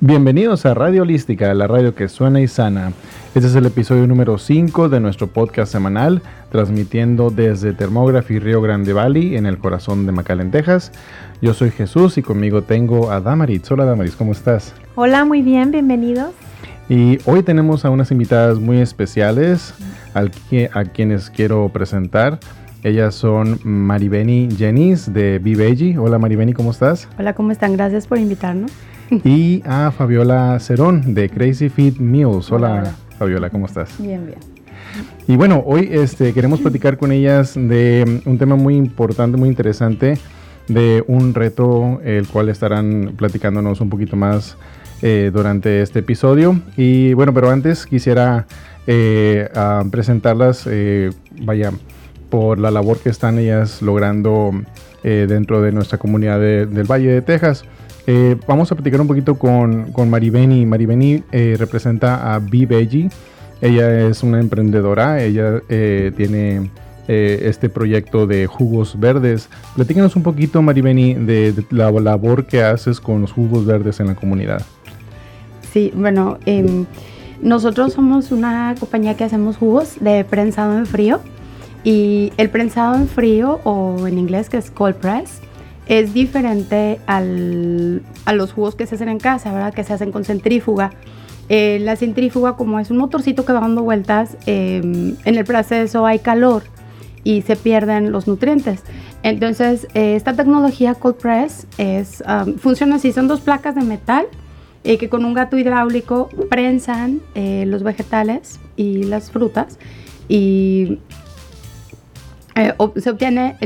Bienvenidos a Radio Holística, la radio que suena y sana. Este es el episodio número 5 de nuestro podcast semanal, transmitiendo desde Thermography Río Grande Valley, en el corazón de McAllen, Texas. Yo soy Jesús y conmigo tengo a Damaris. Hola Damaris, ¿cómo estás? Hola, muy bien, bienvenidos. Y hoy tenemos a unas invitadas muy especiales al a quienes quiero presentar. Ellas son Maribeni Jenis de B Hola Maribeni, ¿cómo estás? Hola, ¿cómo están? Gracias por invitarnos. y a Fabiola Cerón de Crazy Fit Meals. Hola, Fabiola, ¿cómo estás? Bien, bien. Y bueno, hoy este, queremos platicar con ellas de un tema muy importante, muy interesante, de un reto, el cual estarán platicándonos un poquito más eh, durante este episodio. Y bueno, pero antes quisiera eh, presentarlas, eh, vaya, por la labor que están ellas logrando dentro de nuestra comunidad del Valle de Texas. Vamos a platicar un poquito con, con Maribeni. Maribeni representa a B Ella es una emprendedora, ella tiene este proyecto de jugos verdes. Platícanos un poquito, Maribeni, de, la labor que haces con los jugos verdes en la comunidad. Sí, bueno, em, nosotros somos una compañía que hacemos jugos de prensado en frío y el prensado en frío o en inglés que es cold press es diferente al, a los jugos que se hacen en casa, ¿verdad? Que se hacen con centrífuga. Eh, la centrífuga como es un motorcito que va dando vueltas, em, en el proceso hay calor y se pierden los nutrientes. Entonces, eh, esta tecnología cold press es, funciona así, son dos placas de metal eh, que con un gato hidráulico prensan eh, los vegetales y las frutas y eh, se obtiene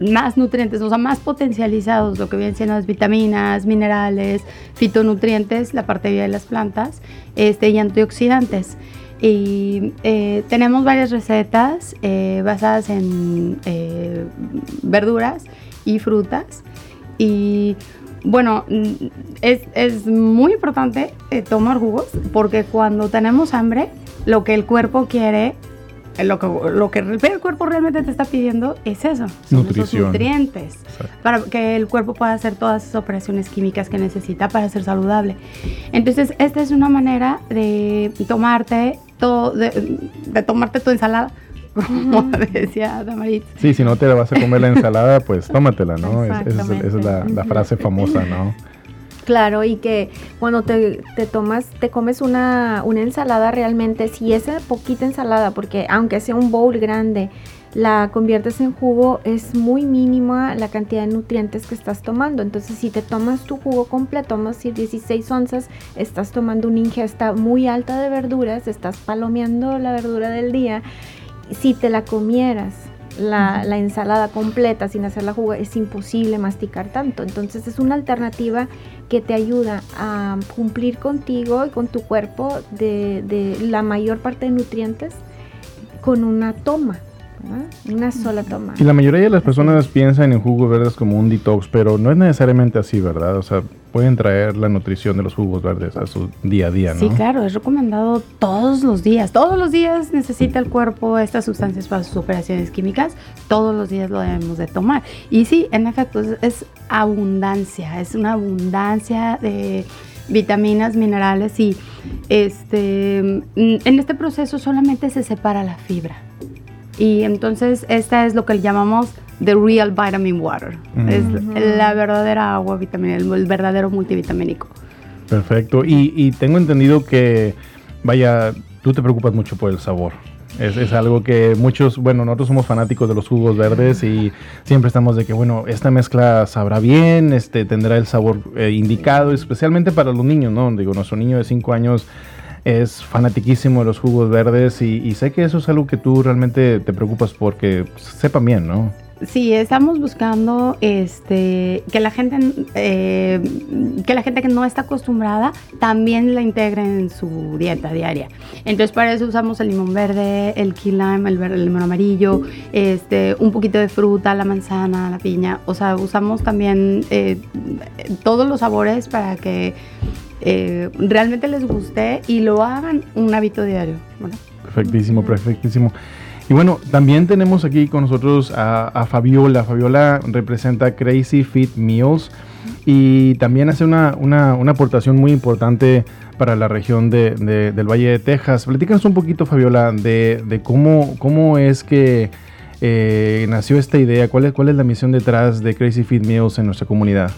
más nutrientes, o sea, más potencializados, lo que vienen siendo las vitaminas, minerales, fitonutrientes, la parte de las plantas este, y antioxidantes. Y tenemos varias recetas basadas en verduras y frutas. Y bueno, mm, es, muy importante eh, tomar jugos porque cuando tenemos hambre, lo que el cuerpo quiere, eh, lo que, lo que el cuerpo realmente te está pidiendo es eso, son esos nutrientes, para que el cuerpo pueda hacer todas esas operaciones químicas que necesita para ser saludable. Entonces, esta es una manera de tomarte todo, de tomarte tu ensalada como decía Damarit. Sí, si no te vas a comer la ensalada, pues tómatela, ¿no? esa es, la, frase famosa, ¿no? Claro, y que cuando te, tomas, te comes una, una, ensalada realmente, si esa poquita ensalada, porque aunque sea un bowl grande, la conviertes en jugo, es muy mínima la cantidad de nutrientes que estás tomando. Entonces, si te tomas tu jugo completo, vamos a decir 16 onzas, estás tomando una ingesta muy alta de verduras, estás palomeando la verdura del día si te la comieras, la, ensalada completa sin hacer la jugo, es imposible masticar tanto. Entonces es una alternativa que te ayuda a cumplir contigo y con tu cuerpo de, de la mayor parte de nutrientes con una toma. Una sola toma. Y la mayoría de las personas piensan en jugos verdes como un detox, pero no es necesariamente así, ¿verdad? O sea, pueden traer la nutrición de los jugos verdes a su día a día, ¿no? Sí, claro, es recomendado todos los días. Todos los días necesita el cuerpo estas sustancias para sus operaciones químicas. Todos los días lo debemos de tomar. Y sí, en efecto, es abundancia, es una abundancia de vitaminas, minerales y este en este proceso solamente se separa la fibra. Y entonces esta es lo que llamamos the real vitamin water. Es la verdadera agua vitamina, el, verdadero multivitamínico. Perfecto. Y, tengo entendido que, vaya, tú te preocupas mucho por el sabor. Es, algo que muchos, bueno, nosotros somos fanáticos de los jugos verdes y siempre estamos de que, bueno, esta mezcla sabrá bien, este, tendrá el sabor eh, indicado, especialmente para los niños, ¿no? Digo, nuestro niño de 5 años es fanatiquísimo de los jugos verdes y, sé que eso es algo que tú realmente te preocupas porque sepan bien, ¿no? Sí, estamos buscando este que la gente eh, que la gente que no está acostumbrada también la integre en su dieta diaria. Entonces para eso usamos el limón verde, el key lime, el, el limón amarillo, este, un poquito de fruta, la manzana, la piña. O sea, usamos también eh, todos los sabores para que eh, realmente les guste y lo hagan un hábito diario. Perfectísimo, perfectísimo. Y bueno, también tenemos aquí con nosotros a, Fabiola. Fabiola representa Crazy Fit Meals. y también hace una, una, una, aportación muy importante para la región de, del Valle de Texas. Platícanos un poquito, Fabiola, de, de cómo, cómo es que eh, nació esta idea, cuál es, cuál es la misión detrás de Crazy Feed Meals en nuestra comunidad.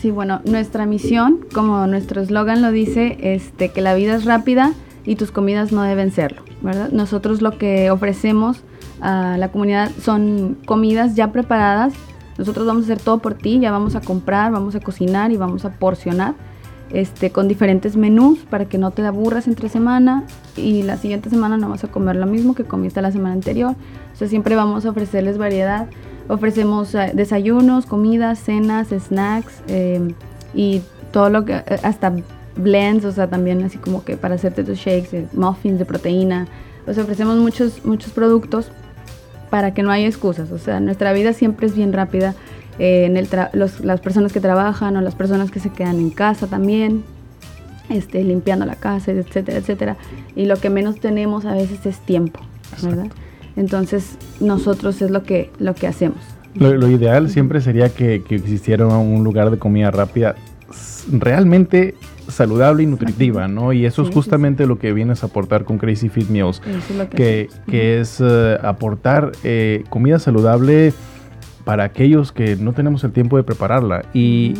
Sí, bueno, nuestra misión, como nuestro eslogan lo dice, este, que la vida es rápida y tus comidas no deben serlo, ¿verdad? Nosotros lo que ofrecemos a la comunidad son comidas ya preparadas. Nosotros vamos a hacer todo por ti, ya vamos a comprar, vamos a cocinar y vamos a porcionar este, con diferentes menús para que no te aburras entre semana y la siguiente semana no vas a comer lo mismo que comiste la semana anterior. Sea, siempre vamos a ofrecerles variedad. Ofrecemos eh, desayunos, comidas, cenas, snacks em, y todo lo que, eh, hasta blends, o sea, también así como que para hacerte tus shakes, eh, muffins de proteína. O sea, ofrecemos muchos, muchos productos para que no haya excusas. O sea, nuestra vida siempre es bien rápida eh, en el las personas que trabajan o las personas que se quedan en casa también, este, limpiando la casa, etcétera, etcétera. Y lo que menos tenemos a veces es tiempo, ¿verdad? Entonces nosotros es lo que, lo que hacemos. Lo, ideal siempre sería que, que, existiera un lugar de comida rápida realmente saludable y nutritiva, ¿no? Y eso es justamente lo que vienes a aportar con Crazy Fit Meals, que, que, es eh, aportar eh, comida saludable para aquellos que no tenemos el tiempo de prepararla. Y,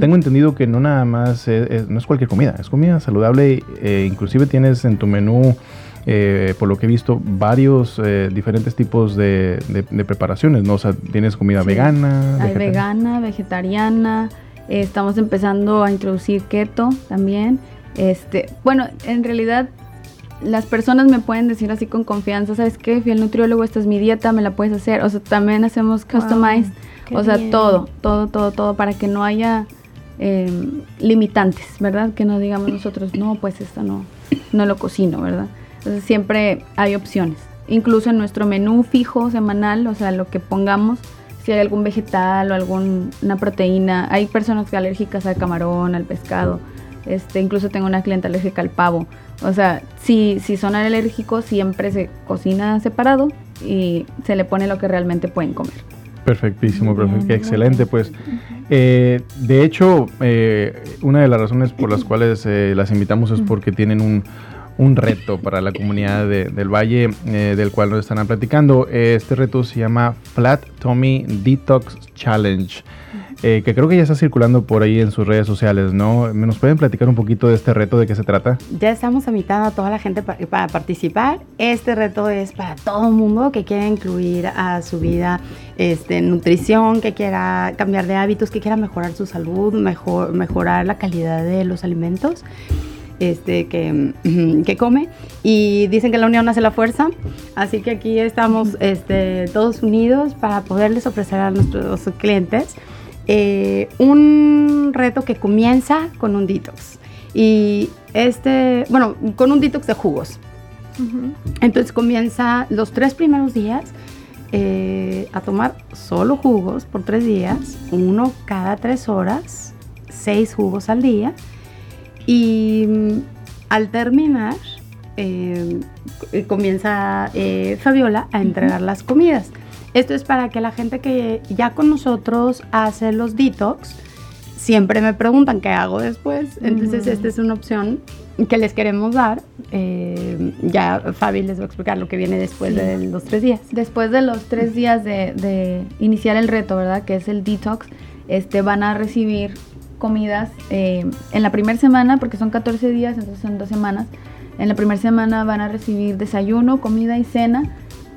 tengo entendido que no nada más es, no es cualquier comida, es comida saludable. Eh, inclusive tienes en tu menú, eh, por lo que he visto, varios eh, diferentes tipos de, preparaciones, ¿no? O sea, tienes comida vegana. Hay vegana, vegetariana. estamos empezando a introducir keto también. Este, bueno, en realidad las personas me pueden decir así con confianza, ¿sabes qué? Fui al nutriólogo, esta es mi dieta, me la puedes hacer. O sea, también hacemos customized, o sea, todo, todo, todo, todo, para que no haya em, limitantes, ¿verdad? Que no digamos nosotros, no, pues esto no, no lo cocino, ¿verdad? Entonces siempre hay opciones. Incluso en nuestro menú fijo semanal, o sea, lo que pongamos, si hay algún vegetal o alguna proteína, hay personas alérgicas al camarón, al pescado. Este, incluso tengo una clienta alérgica al pavo. O sea, si, si son alérgicos, siempre se cocina separado y se le pone lo que realmente pueden comer. Perfectísimo, perfecto, excelente. Pues, eh, de hecho, eh, una de las razones por las cuales eh, las invitamos es porque tienen un, un reto para la comunidad del Valle, del cual nos estarán platicando. Este reto se llama Flat Tummy Detox Challenge. Eh, que creo que ya está circulando por ahí en sus redes sociales, ¿no? ¿Nos pueden platicar un poquito de este reto, de qué se trata? Ya estamos invitando a toda la gente para participar. Este reto es para todo el mundo que quiera incluir a su vida este, nutrición, que quiera cambiar de hábitos, que quiera mejorar su salud, mejor, mejorar la calidad de los alimentos. Este, que, que, come y dicen que la unión hace la fuerza, así que aquí estamos este, todos unidos para poderles ofrecer a nuestros clientes eh, un reto que comienza con un detox. Y este, bueno, con un detox de jugos. Entonces comienza los tres primeros días eh, a tomar solo jugos por tres días, uno cada tres horas, seis jugos al día. Y mm, al terminar, eh, comienza Fabiola a entregar las comidas. Esto es para que la gente que ya con nosotros hace los detox, siempre me preguntan qué hago después. Entonces, esta es una opción que les queremos dar. Eh, ya Fabi les va a explicar lo que viene después de los tres días. Después de los tres días de, iniciar el reto, ¿verdad? Que es el detox, este, van a recibir comidas eh, en la primera semana, porque son 14 días, entonces son dos semanas. En la primera semana van a recibir desayuno, comida y cena,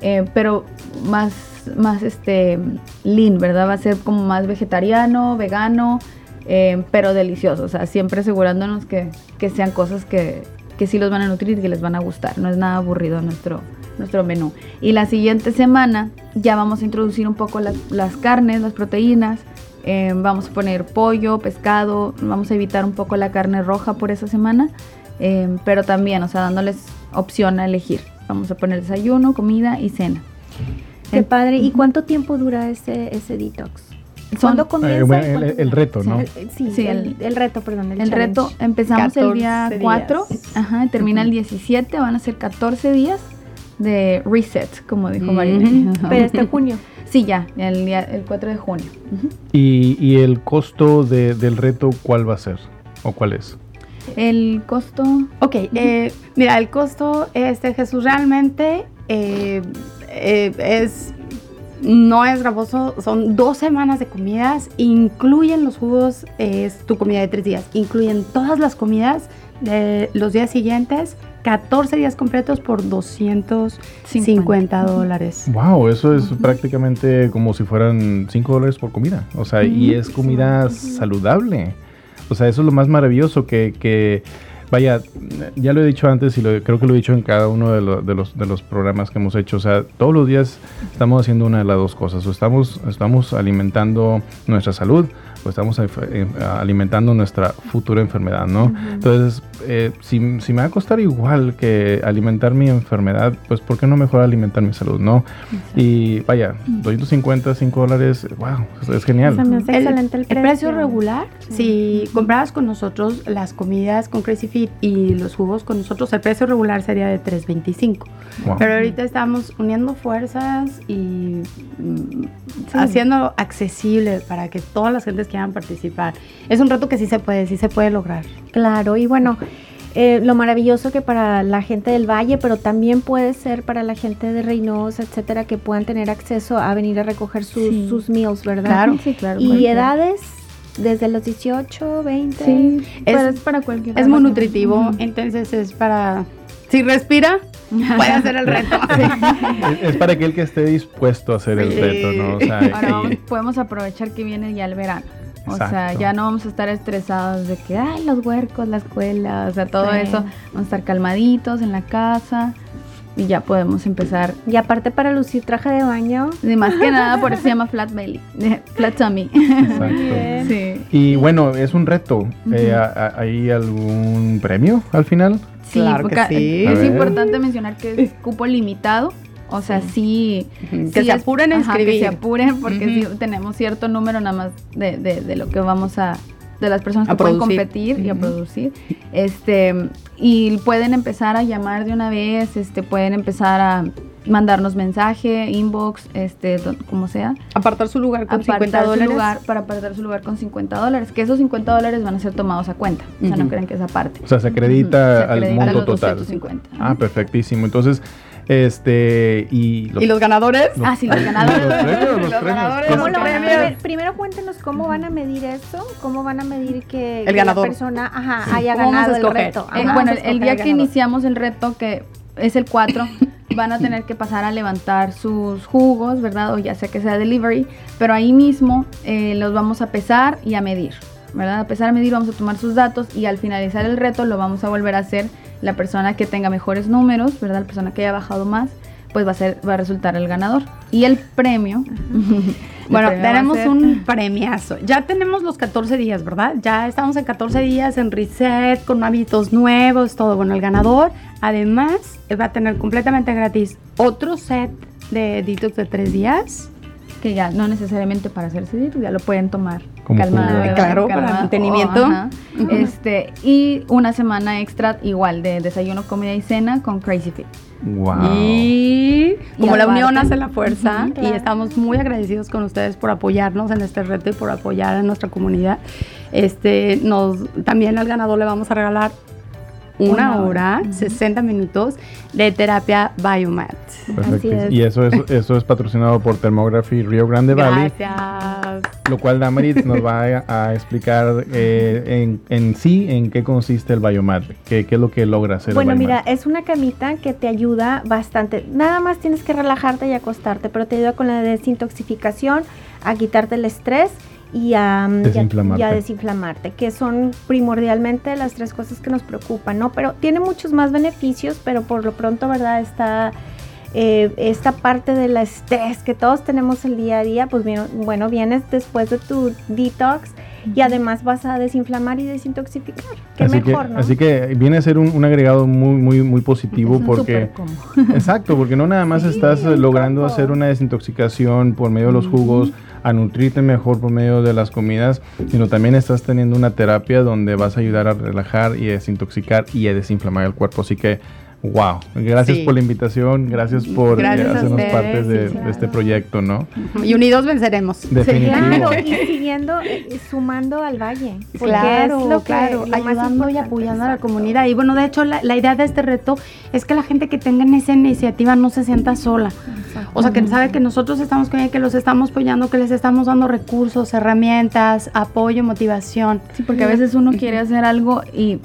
eh, pero más más este lean, ¿verdad? Va a ser como más vegetariano, vegano, eh, pero delicioso. O sea, siempre asegurándonos que, sean cosas que, que, sí los van a nutrir y que les van a gustar. No es nada aburrido nuestro, nuestro menú. Y la siguiente semana ya vamos a introducir un poco las, carnes, las proteínas. Eh, vamos a poner pollo, pescado, vamos a evitar un poco la carne roja por esa semana, eh, pero también, o sea, dándoles opción a elegir. Vamos a poner desayuno, comida y cena. Qué padre. ¿Y cuánto tiempo dura ese, ese detox? ¿Cuándo comienza? el, reto, ¿no? sí, el, reto, perdón. El, reto empezamos el día 4, ajá, termina el 17, van a ser 14 días de reset, como dijo María. Pero hasta junio. Sí, ya, el, el 4 de junio. ¿Y, ¿Y, el costo de, del reto cuál va a ser? ¿O cuál es? El costo... Ok, eh, mira, el costo, este Jesús, realmente eh, eh, es no es gravoso, son dos semanas de comidas, incluyen los jugos, es tu comida de tres días, incluyen todas las comidas de los días siguientes, 14 días completos por 250 dólares. Wow, eso es prácticamente como si fueran 5 dólares por comida. O sea, y es comida saludable. O sea, eso es lo más maravilloso que, que vaya, ya lo he dicho antes y lo, creo que lo he dicho en cada uno de, de, los, de los programas que hemos hecho. O sea, todos los días estamos haciendo una de las dos cosas. O estamos, estamos alimentando nuestra salud pues estamos alimentando nuestra futura enfermedad, ¿no? Entonces, eh, si, si, me va a costar igual que alimentar mi enfermedad, pues ¿por qué no mejor alimentar mi salud, no? Y vaya, 250, 5 dólares, wow, es, genial. excelente el, precio. regular, si comprabas con nosotros las comidas con Crazy Fit y los jugos con nosotros, el precio regular sería de 325. Pero ahorita estamos uniendo fuerzas y mm, haciéndolo accesible para que todas las gentes quieran participar. Es un reto que sí se puede, sí se puede lograr. Claro, y bueno, eh, lo maravilloso que para la gente del Valle, pero también puede ser para la gente de Reynosa, etcétera, que puedan tener acceso a venir a recoger sus, sus meals, ¿verdad? Claro, sí, claro. Y edades desde los 18, 20. Sí, es, para cualquier Es muy nutritivo, entonces es para si respira, puede hacer el reto. Es, para aquel que esté dispuesto a hacer el reto, ¿no? Ahora podemos aprovechar que viene ya el verano. O sea, ya no vamos a estar estresados de que, ay, los huercos, la escuela, o sea, todo eso. Vamos a estar calmaditos en la casa y ya podemos empezar. Y aparte para lucir traje de baño. Y más que nada, por eso se llama flat belly, flat tummy. Exacto. Sí. Y bueno, es un reto. Eh, ¿Hay algún premio al final? Sí, claro que sí. es importante mencionar que es cupo limitado. O sea, sí. que se apuren en escribir. que se apuren porque tenemos cierto número nada más de, de, lo que vamos a de las personas que pueden competir y a producir. Este, y pueden empezar a llamar de una vez, este, pueden empezar a mandarnos mensaje, inbox, este, como sea. Apartar su lugar con 50 dólares. lugar para apartar su lugar con 50 dólares. Que esos 50 dólares van a ser tomados a cuenta. O sea, no creen que es aparte. O sea, se acredita, al monto total. Ah, perfectísimo. Entonces, este, y los, ¿Y los ganadores. ah, sí, los ganadores. los, ganadores. primero cuéntenos cómo van a medir eso, cómo van a medir que, el ganador. la persona ajá, haya ganado el reto. Eh, bueno, el día que iniciamos el reto, que es el 4, van a tener que pasar a levantar sus jugos, ¿verdad? O ya sea que sea delivery, pero ahí mismo eh, los vamos a pesar y a medir, ¿verdad? A pesar a medir, vamos a tomar sus datos y al finalizar el reto lo vamos a volver a hacer la persona que tenga mejores números, ¿verdad? La persona que haya bajado más, pues va a ser, va a resultar el ganador. Y el premio. bueno, tenemos un premiazo. Ya tenemos los 14 días, ¿verdad? Ya estamos en 14 días en reset, con hábitos nuevos, todo. Bueno, el ganador, además, va a tener completamente gratis otro set de detox de 3 días que ya no necesariamente para hacerse detox, ya lo pueden tomar calmado, claro, para mantenimiento. este, y una semana extra igual de desayuno, comida y cena con Crazy Fit. Wow. Y como la unión hace la fuerza, y estamos muy agradecidos con ustedes por apoyarnos en este reto y por apoyar a nuestra comunidad. Este, nos, también al ganador le vamos a regalar una, hora, 60 minutos de terapia Biomat. Perfecto. Y eso es, eso es patrocinado por Thermography Rio Grande Valley. Gracias. Lo cual Damarit nos va a, explicar eh, en, sí en qué consiste el Biomat, qué, qué es lo que logra hacer. Bueno, mira, es una camita que te ayuda bastante. Nada más tienes que relajarte y acostarte, pero te ayuda con la desintoxicación, a quitarte el estrés y a, desinflamarte. que son primordialmente las tres cosas que nos preocupan, ¿no? Pero tiene muchos más beneficios, pero por lo pronto, ¿verdad? Está eh, esta parte del estrés que todos tenemos el día a día, pues bien, bueno, vienes después de tu detox y además vas a desinflamar y desintoxicar. Qué así mejor, que, ¿no? Así que viene a ser un, agregado muy, muy, muy positivo porque... Exacto, porque no nada más estás logrando hacer una desintoxicación por medio de los jugos, a nutrirte mejor por medio de las comidas, sino también estás teniendo una terapia donde vas a ayudar a relajar y a desintoxicar y a desinflamar el cuerpo. Así que Wow, gracias por la invitación, gracias por eh, hacernos parte de, este proyecto, ¿no? Y unidos venceremos. Claro, y siguiendo, eh, sumando al valle. Claro, es lo claro, ayudando y apoyando a la comunidad. Y bueno, de hecho, la, idea de este reto es que la gente que tenga esa iniciativa no se sienta sola. O sea, que sabe que nosotros estamos con ella, que los estamos apoyando, que les estamos dando recursos, herramientas, apoyo, motivación. Sí, porque a veces uno quiere hacer algo y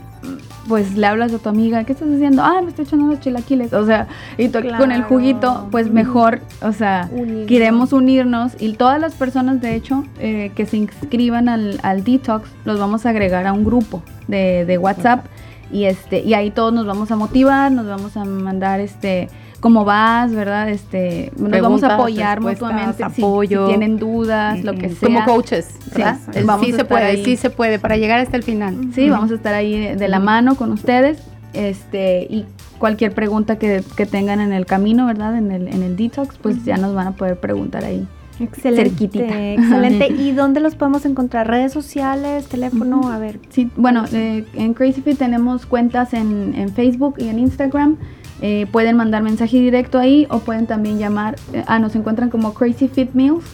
pues le hablas a tu amiga, ¿qué estás haciendo? Ah, me estoy echando los chilaquiles. O sea, y con el juguito, pues mejor, o sea, queremos unirnos y todas las personas, de hecho, eh, que se inscriban al, al, detox, los vamos a agregar a un grupo de, de WhatsApp. Y este y ahí todos nos vamos a motivar, nos vamos a mandar este cómo vas, ¿verdad? Este, nos vamos a apoyar mutuamente apoyo. Si, tienen dudas, lo que sea. Como coaches, ¿verdad? Sí, se puede, sí se puede, para llegar hasta el final. Sí, vamos a estar ahí de, la mano con ustedes. Este, y cualquier pregunta que, que, tengan en el camino, ¿verdad? En el, en el detox, pues ya nos van a poder preguntar ahí. Excelente, excelente. ¿Y dónde los podemos encontrar? ¿Redes sociales, teléfono? A ver. Sí, bueno, eh, en Crazy Fit tenemos cuentas en, en Facebook y en Instagram. Eh, pueden mandar mensaje directo ahí o pueden también llamar, eh, ah, nos encuentran como Crazy Fit Meals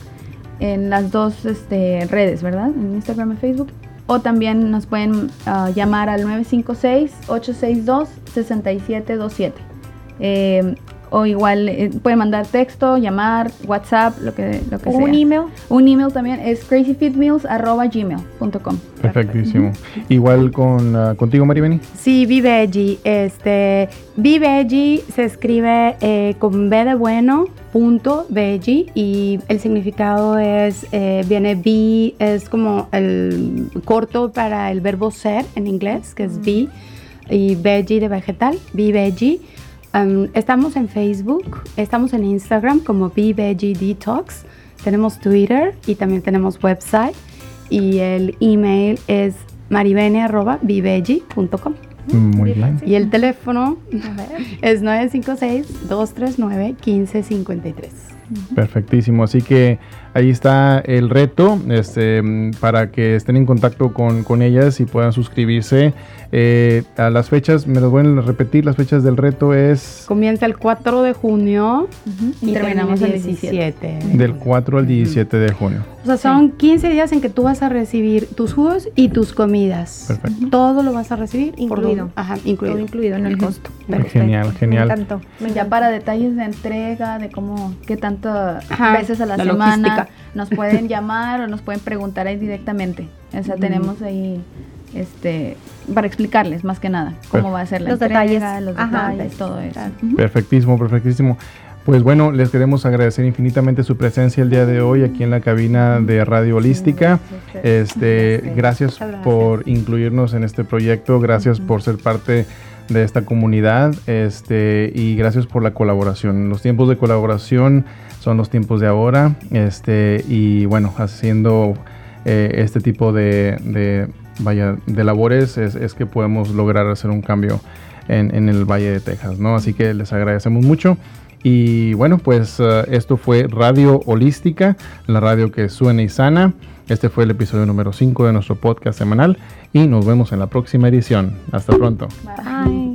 en las dos este, redes, ¿verdad? En Instagram y Facebook. O también nos pueden ah, llamar al 956-862-6727. Eh, o igual eh, pueden mandar texto, llamar, WhatsApp, lo que, lo que sea. Un email. Un email también es crazyfitmeals.gmail.com. Perfectísimo. Igual con uh, contigo, Maribeni. Sí, Viveggi. Este, Viveggi se escribe eh, con B de bueno, punto, veggie, y el significado es, eh, viene be, es como el corto para el verbo ser en inglés, que es be, y veggie de vegetal, Estamos en Facebook, estamos en Instagram como BVG Detox, tenemos Twitter y también tenemos website y el email es maribene.bvg.com. Muy bien. Y el teléfono es 956-239-1553. Perfectísimo. Así que ahí está el reto este, para que estén en contacto con, con ellas y puedan suscribirse. Eh, a las fechas, me las voy a repetir, las fechas del reto es... Comienza el 4 de junio y, terminamos el 17. Del 4 al 17 de junio. O sea, son 15 días en que tú vas a recibir tus jugos y tus comidas. Perfecto. Todo lo vas a recibir incluido. ajá, incluido. Todo incluido en el costo. Genial, genial. Me encantó. Ya para detalles de entrega, de cómo, qué tantas veces a la, semana nos pueden llamar o nos pueden preguntar ahí directamente. O sea, tenemos ahí este, para explicarles más que nada cómo va a ser la los detalles, los detalles, todo eso. Perfectísimo, perfectísimo. Pues bueno, les queremos agradecer infinitamente su presencia el día de hoy aquí en la cabina de Radio Holística. Este, gracias por incluirnos en este proyecto, gracias por ser parte de esta comunidad, este, y gracias por la colaboración. Los tiempos de colaboración son los tiempos de ahora, este, y bueno, haciendo eh, este tipo de vaya, de labores es, que podemos lograr hacer un cambio en, el Valle de Texas, ¿no? Así que les agradecemos mucho. Y bueno, pues eh, esto fue Radio Holística, la radio que suena y sana. Este fue el episodio número 5 de nuestro podcast semanal y nos vemos en la próxima edición. Hasta pronto. Bye.